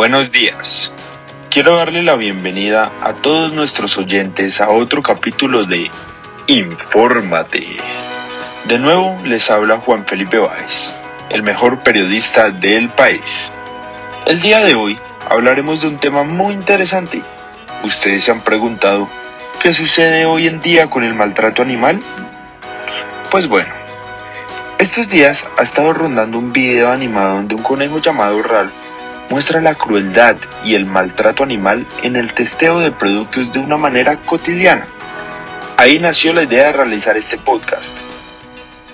Buenos días. Quiero darle la bienvenida a todos nuestros oyentes a otro capítulo de Infórmate. De nuevo les habla Juan Felipe Báez, el mejor periodista del país. El día de hoy hablaremos de un tema muy interesante. Ustedes se han preguntado, ¿qué sucede hoy en día con el maltrato animal? Pues bueno, estos días ha estado rondando un video animado donde un conejo llamado Ralph muestra la crueldad y el maltrato animal en el testeo de productos de una manera cotidiana. Ahí nació la idea de realizar este podcast,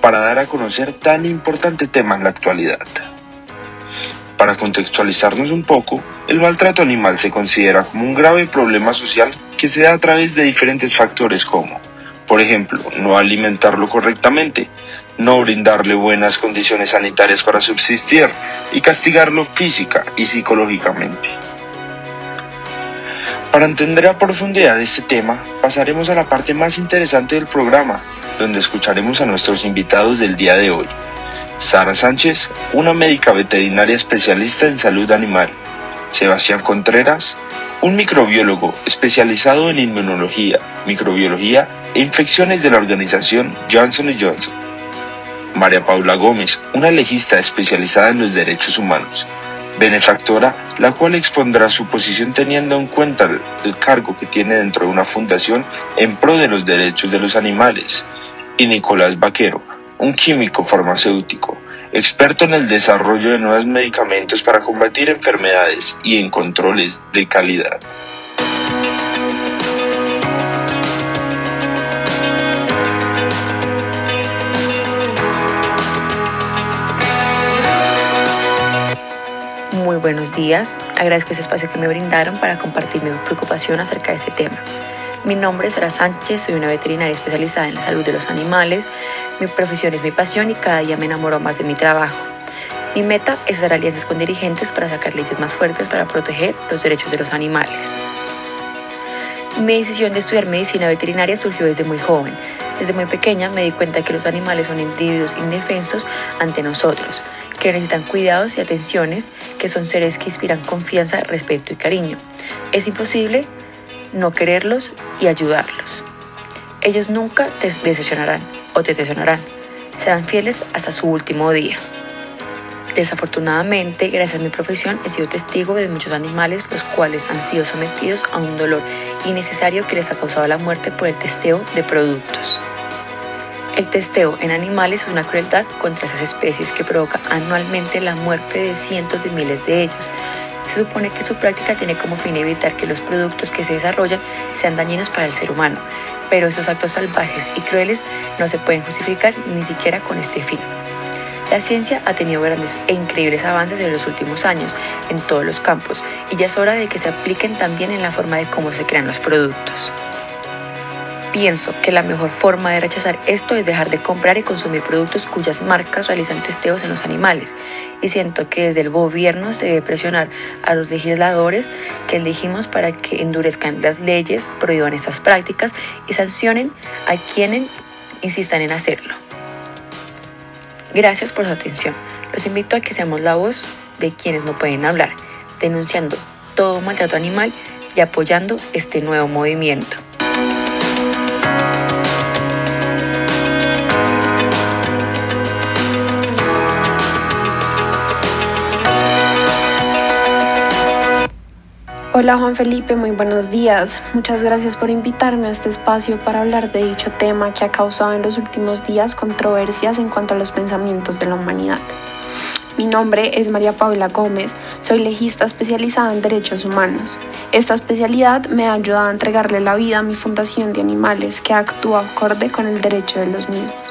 para dar a conocer tan importante tema en la actualidad. Para contextualizarnos un poco, el maltrato animal se considera como un grave problema social que se da a través de diferentes factores como, por ejemplo, no alimentarlo correctamente, no brindarle buenas condiciones sanitarias para subsistir y castigarlo física y psicológicamente. Para entender a profundidad este tema, pasaremos a la parte más interesante del programa, donde escucharemos a nuestros invitados del día de hoy. Sara Sánchez, una médica veterinaria especialista en salud animal. Sebastián Contreras, un microbiólogo especializado en inmunología, microbiología e infecciones de la organización Johnson Johnson. María Paula Gómez, una legista especializada en los derechos humanos, benefactora, la cual expondrá su posición teniendo en cuenta el cargo que tiene dentro de una fundación en pro de los derechos de los animales, y Nicolás Vaquero, un químico farmacéutico, experto en el desarrollo de nuevos medicamentos para combatir enfermedades y en controles de calidad. Buenos días. Agradezco ese espacio que me brindaron para compartir mi preocupación acerca de este tema. Mi nombre es Sara Sánchez, soy una veterinaria especializada en la salud de los animales. Mi profesión es mi pasión y cada día me enamoro más de mi trabajo. Mi meta es hacer alianzas con dirigentes para sacar leyes más fuertes para proteger los derechos de los animales. Mi decisión de estudiar medicina veterinaria surgió desde muy joven. Desde muy pequeña me di cuenta que los animales son individuos indefensos ante nosotros que necesitan cuidados y atenciones, que son seres que inspiran confianza, respeto y cariño. Es imposible no quererlos y ayudarlos. Ellos nunca te decepcionarán o te decepcionarán. Serán fieles hasta su último día. Desafortunadamente, gracias a mi profesión, he sido testigo de muchos animales los cuales han sido sometidos a un dolor innecesario que les ha causado la muerte por el testeo de productos. El testeo en animales es una crueldad contra esas especies que provoca anualmente la muerte de cientos de miles de ellos. Se supone que su práctica tiene como fin evitar que los productos que se desarrollan sean dañinos para el ser humano, pero esos actos salvajes y crueles no se pueden justificar ni siquiera con este fin. La ciencia ha tenido grandes e increíbles avances en los últimos años en todos los campos y ya es hora de que se apliquen también en la forma de cómo se crean los productos. Pienso que la mejor forma de rechazar esto es dejar de comprar y consumir productos cuyas marcas realizan testeos en los animales. Y siento que desde el gobierno se debe presionar a los legisladores que elegimos para que endurezcan las leyes, prohíban esas prácticas y sancionen a quienes insistan en hacerlo. Gracias por su atención. Los invito a que seamos la voz de quienes no pueden hablar, denunciando todo maltrato animal y apoyando este nuevo movimiento. Hola Juan Felipe, muy buenos días. Muchas gracias por invitarme a este espacio para hablar de dicho tema que ha causado en los últimos días controversias en cuanto a los pensamientos de la humanidad. Mi nombre es María Paula Gómez, soy legista especializada en derechos humanos. Esta especialidad me ha ayudado a entregarle la vida a mi fundación de animales que actúa acorde con el derecho de los mismos.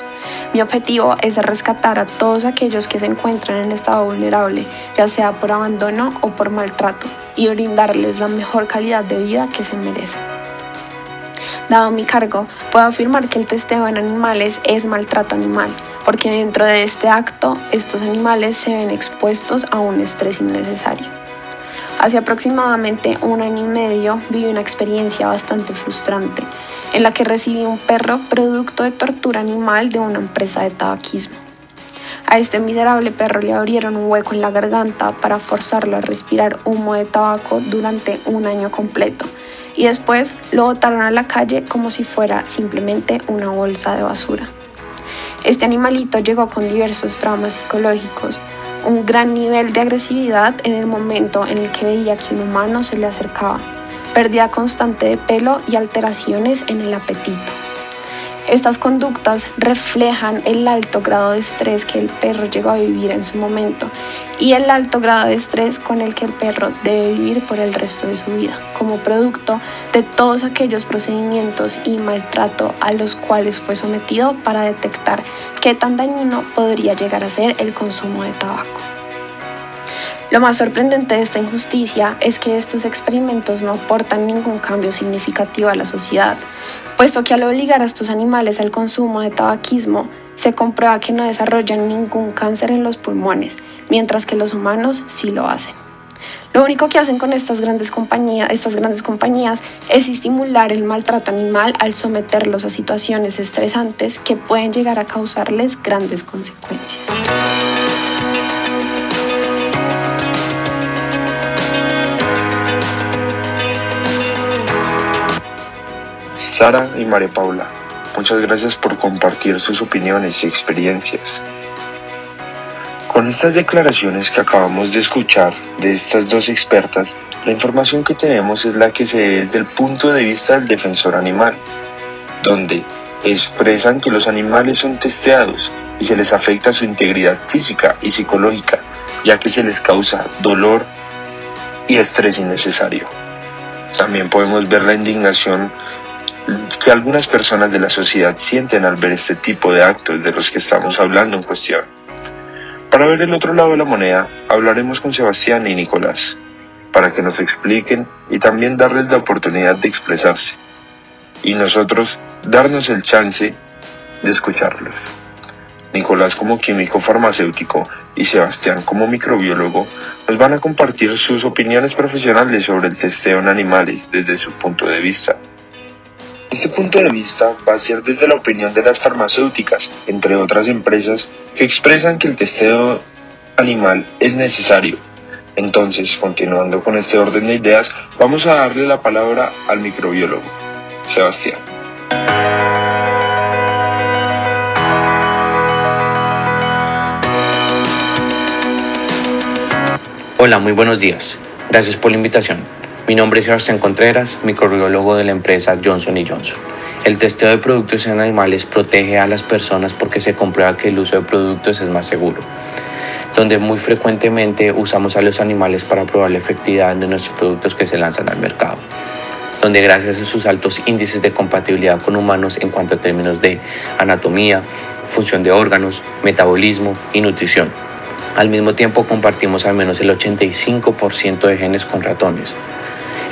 Mi objetivo es rescatar a todos aquellos que se encuentran en estado vulnerable, ya sea por abandono o por maltrato, y brindarles la mejor calidad de vida que se merecen. Dado mi cargo, puedo afirmar que el testeo en animales es maltrato animal, porque dentro de este acto estos animales se ven expuestos a un estrés innecesario. Hace aproximadamente un año y medio viví una experiencia bastante frustrante en la que recibí un perro producto de tortura animal de una empresa de tabaquismo. A este miserable perro le abrieron un hueco en la garganta para forzarlo a respirar humo de tabaco durante un año completo y después lo botaron a la calle como si fuera simplemente una bolsa de basura. Este animalito llegó con diversos traumas psicológicos, un gran nivel de agresividad en el momento en el que veía que un humano se le acercaba, pérdida constante de pelo y alteraciones en el apetito. Estas conductas reflejan el alto grado de estrés que el perro llegó a vivir en su momento y el alto grado de estrés con el que el perro debe vivir por el resto de su vida, como producto de todos aquellos procedimientos y maltrato a los cuales fue sometido para detectar qué tan dañino podría llegar a ser el consumo de tabaco. Lo más sorprendente de esta injusticia es que estos experimentos no aportan ningún cambio significativo a la sociedad, puesto que al obligar a estos animales al consumo de tabaquismo, se comprueba que no desarrollan ningún cáncer en los pulmones, mientras que los humanos sí lo hacen. Lo único que hacen con estas grandes compañías, estas grandes compañías es estimular el maltrato animal al someterlos a situaciones estresantes que pueden llegar a causarles grandes consecuencias. Sara y María Paula, muchas gracias por compartir sus opiniones y experiencias. Con estas declaraciones que acabamos de escuchar de estas dos expertas, la información que tenemos es la que se ve desde el punto de vista del defensor animal, donde expresan que los animales son testeados y se les afecta su integridad física y psicológica, ya que se les causa dolor y estrés innecesario. También podemos ver la indignación que algunas personas de la sociedad sienten al ver este tipo de actos de los que estamos hablando en cuestión. Para ver el otro lado de la moneda, hablaremos con Sebastián y Nicolás, para que nos expliquen y también darles la oportunidad de expresarse, y nosotros darnos el chance de escucharlos. Nicolás como químico farmacéutico y Sebastián como microbiólogo nos van a compartir sus opiniones profesionales sobre el testeo en animales desde su punto de vista. Este punto de vista va a ser desde la opinión de las farmacéuticas, entre otras empresas, que expresan que el testeo animal es necesario. Entonces, continuando con este orden de ideas, vamos a darle la palabra al microbiólogo, Sebastián. Hola, muy buenos días. Gracias por la invitación. Mi nombre es Sebastián Contreras, microbiólogo de la empresa Johnson Johnson. El testeo de productos en animales protege a las personas porque se comprueba que el uso de productos es más seguro, donde muy frecuentemente usamos a los animales para probar la efectividad de nuestros productos que se lanzan al mercado donde gracias a sus altos índices de compatibilidad con humanos en cuanto a términos de anatomía, función de órganos, metabolismo y nutrición. Al mismo tiempo compartimos al menos el 85% de genes con ratones,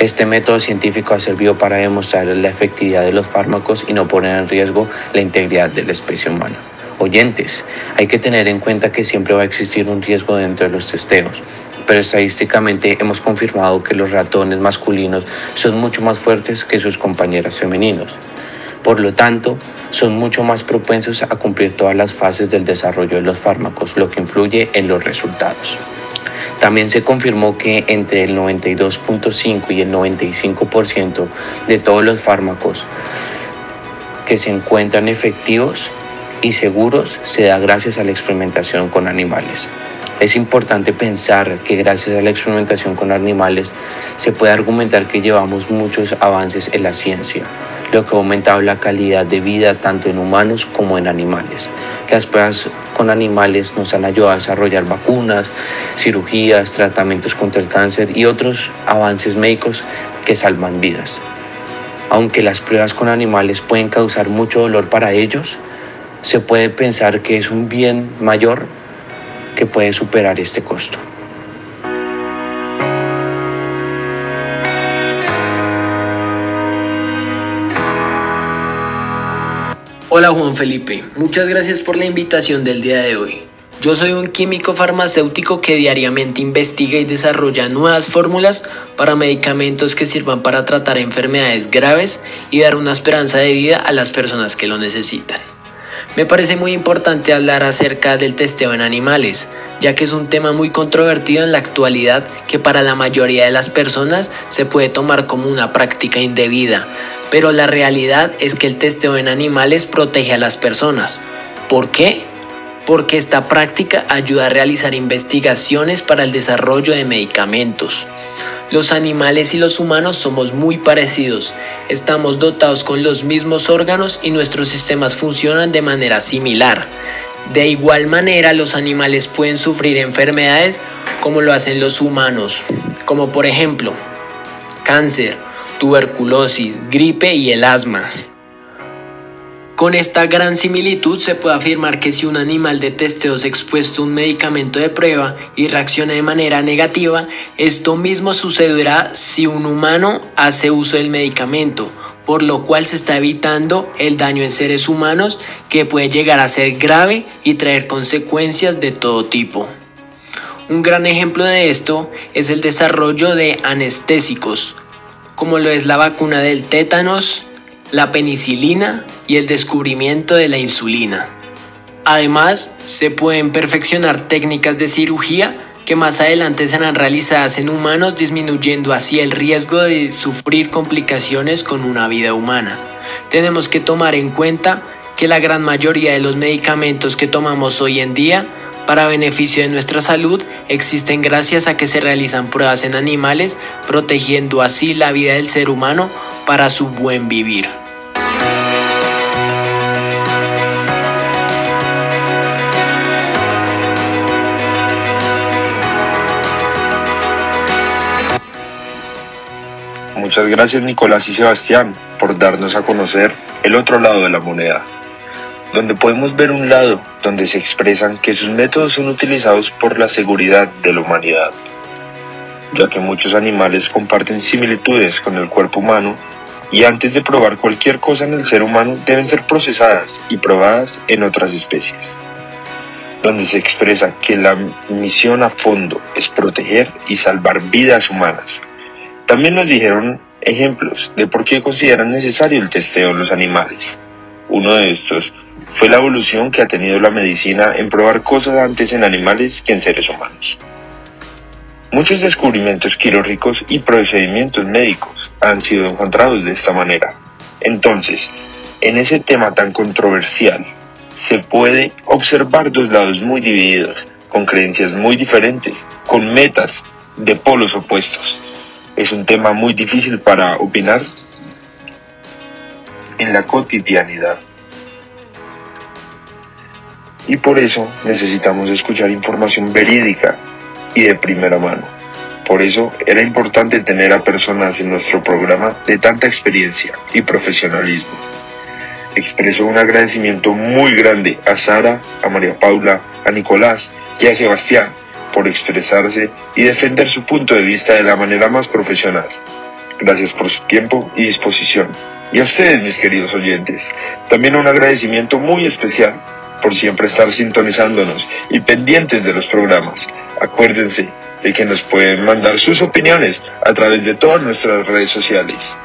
este método científico ha servido para demostrar la efectividad de los fármacos y no poner en riesgo la integridad de la especie humana. Oyentes, hay que tener en cuenta que siempre va a existir un riesgo dentro de los testeos, pero estadísticamente hemos confirmado que los ratones masculinos son mucho más fuertes que sus compañeras femeninos. Por lo tanto, son mucho más propensos a cumplir todas las fases del desarrollo de los fármacos, lo que influye en los resultados. También se confirmó que entre el 92.5 y el 95% de todos los fármacos que se encuentran efectivos y seguros se da gracias a la experimentación con animales. Es importante pensar que gracias a la experimentación con animales se puede argumentar que llevamos muchos avances en la ciencia, lo que ha aumentado la calidad de vida tanto en humanos como en animales. Las pruebas con animales nos han ayudado a desarrollar vacunas, cirugías, tratamientos contra el cáncer y otros avances médicos que salvan vidas. Aunque las pruebas con animales pueden causar mucho dolor para ellos, se puede pensar que es un bien mayor que puede superar este costo. Hola Juan Felipe, muchas gracias por la invitación del día de hoy. Yo soy un químico farmacéutico que diariamente investiga y desarrolla nuevas fórmulas para medicamentos que sirvan para tratar enfermedades graves y dar una esperanza de vida a las personas que lo necesitan. Me parece muy importante hablar acerca del testeo en animales, ya que es un tema muy controvertido en la actualidad que para la mayoría de las personas se puede tomar como una práctica indebida, pero la realidad es que el testeo en animales protege a las personas. ¿Por qué? Porque esta práctica ayuda a realizar investigaciones para el desarrollo de medicamentos. Los animales y los humanos somos muy parecidos, estamos dotados con los mismos órganos y nuestros sistemas funcionan de manera similar. De igual manera, los animales pueden sufrir enfermedades como lo hacen los humanos, como por ejemplo cáncer, tuberculosis, gripe y el asma. Con esta gran similitud se puede afirmar que si un animal de testeo es expuesto a un medicamento de prueba y reacciona de manera negativa, esto mismo sucederá si un humano hace uso del medicamento, por lo cual se está evitando el daño en seres humanos que puede llegar a ser grave y traer consecuencias de todo tipo. Un gran ejemplo de esto es el desarrollo de anestésicos, como lo es la vacuna del tétanos, la penicilina y el descubrimiento de la insulina. Además, se pueden perfeccionar técnicas de cirugía que más adelante serán realizadas en humanos disminuyendo así el riesgo de sufrir complicaciones con una vida humana. Tenemos que tomar en cuenta que la gran mayoría de los medicamentos que tomamos hoy en día para beneficio de nuestra salud existen gracias a que se realizan pruebas en animales, protegiendo así la vida del ser humano para su buen vivir. Muchas gracias Nicolás y Sebastián por darnos a conocer el otro lado de la moneda, donde podemos ver un lado donde se expresan que sus métodos son utilizados por la seguridad de la humanidad, ya que muchos animales comparten similitudes con el cuerpo humano y antes de probar cualquier cosa en el ser humano deben ser procesadas y probadas en otras especies, donde se expresa que la misión a fondo es proteger y salvar vidas humanas también nos dijeron ejemplos de por qué consideran necesario el testeo en los animales. Uno de estos fue la evolución que ha tenido la medicina en probar cosas antes en animales que en seres humanos. Muchos descubrimientos quirúrgicos y procedimientos médicos han sido encontrados de esta manera. Entonces, en ese tema tan controversial, se puede observar dos lados muy divididos, con creencias muy diferentes, con metas de polos opuestos es un tema muy difícil para opinar en la cotidianidad. Y por eso necesitamos escuchar información verídica y de primera mano. Por eso era importante tener a personas en nuestro programa de tanta experiencia y profesionalismo. Expreso un agradecimiento muy grande a Sara, a María Paula, a Nicolás y a Sebastián por expresarse y defender su punto de vista de la manera más profesional. Gracias por su tiempo y disposición. Y a ustedes, mis queridos oyentes, también un agradecimiento muy especial por siempre estar sintonizándonos y pendientes de los programas. Acuérdense de que nos pueden mandar sus opiniones a través de todas nuestras redes sociales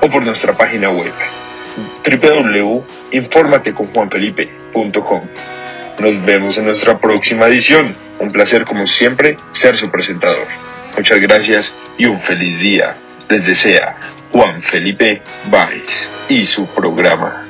o por nuestra página web www.informateconjuanfelipe.com. Nos vemos en nuestra próxima edición. Un placer como siempre ser su presentador. Muchas gracias y un feliz día. Les desea Juan Felipe Báez y su programa.